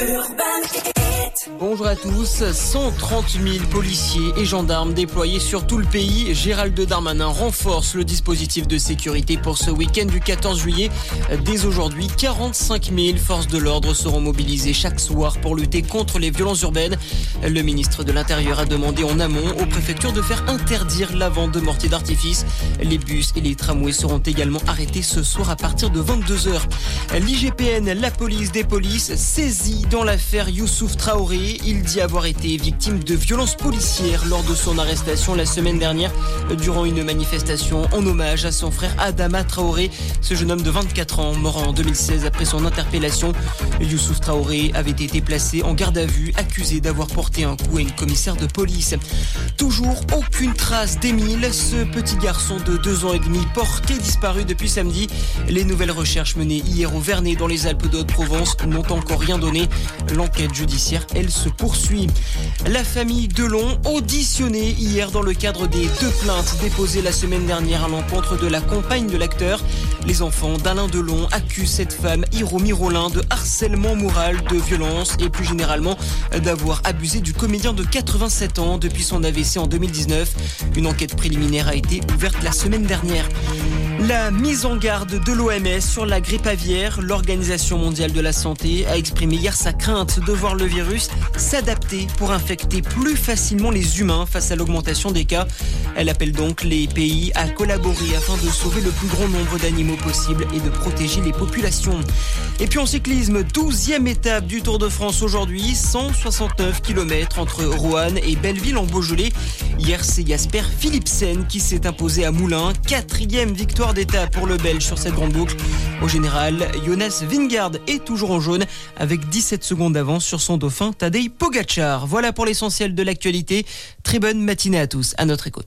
Urban. Bonjour à tous. 130 000 policiers et gendarmes déployés sur tout le pays. Gérald Darmanin renforce le dispositif de sécurité pour ce week-end du 14 juillet. Dès aujourd'hui, 45 000 forces de l'ordre seront mobilisées chaque soir pour lutter contre les violences urbaines. Le ministre de l'Intérieur a demandé en amont aux préfectures de faire interdire la vente de mortiers d'artifice. Les bus et les tramways seront également arrêtés ce soir à partir de 22h. L'IGPN, la police des polices, saisie dans l'affaire Youssouf Traoré. Il dit avoir été victime de violences policières lors de son arrestation la semaine dernière durant une manifestation en hommage à son frère Adama Traoré. Ce jeune homme de 24 ans, mort en 2016 après son interpellation. Youssouf Traoré avait été placé en garde à vue, accusé d'avoir porté un coup à une commissaire de police. Toujours aucune trace d'Émile, ce petit garçon de deux ans et demi porté disparu depuis samedi. Les nouvelles recherches menées hier au Vernet dans les Alpes de Haute-Provence n'ont encore rien donné. L'enquête judiciaire, elle, se poursuit. La famille Delon, auditionnée hier dans le cadre des deux plaintes déposées la semaine dernière à l'encontre de la compagne de l'acteur. Les enfants d'Alain Delon accusent cette femme, Hiromi Rollin, de harcèlement moral, de violence et plus généralement d'avoir abusé du comédien de 87 ans depuis son AVC en 2019. Une enquête préliminaire a été ouverte la semaine dernière. La mise en garde de l'OMS sur la grippe aviaire, l'Organisation mondiale de la santé a exprimé hier sa crainte de voir le virus s'adapter pour infecter plus facilement les humains face à l'augmentation des cas. Elle appelle donc les pays à collaborer afin de sauver le plus grand nombre d'animaux possible et de protéger les populations. Et puis en cyclisme, 12e étape du Tour de France aujourd'hui, 169 km entre Roanne et Belleville en Beaujolais. Hier, c'est Jasper Philipsen qui s'est imposé à Moulins. Quatrième victoire d'étape pour le Belge sur cette grande boucle. Au général, Jonas Vingard est toujours en jaune avec 17 secondes d'avance sur son dauphin Tadej Pogacar. Voilà pour l'essentiel de l'actualité. Très bonne matinée à tous. À notre écoute.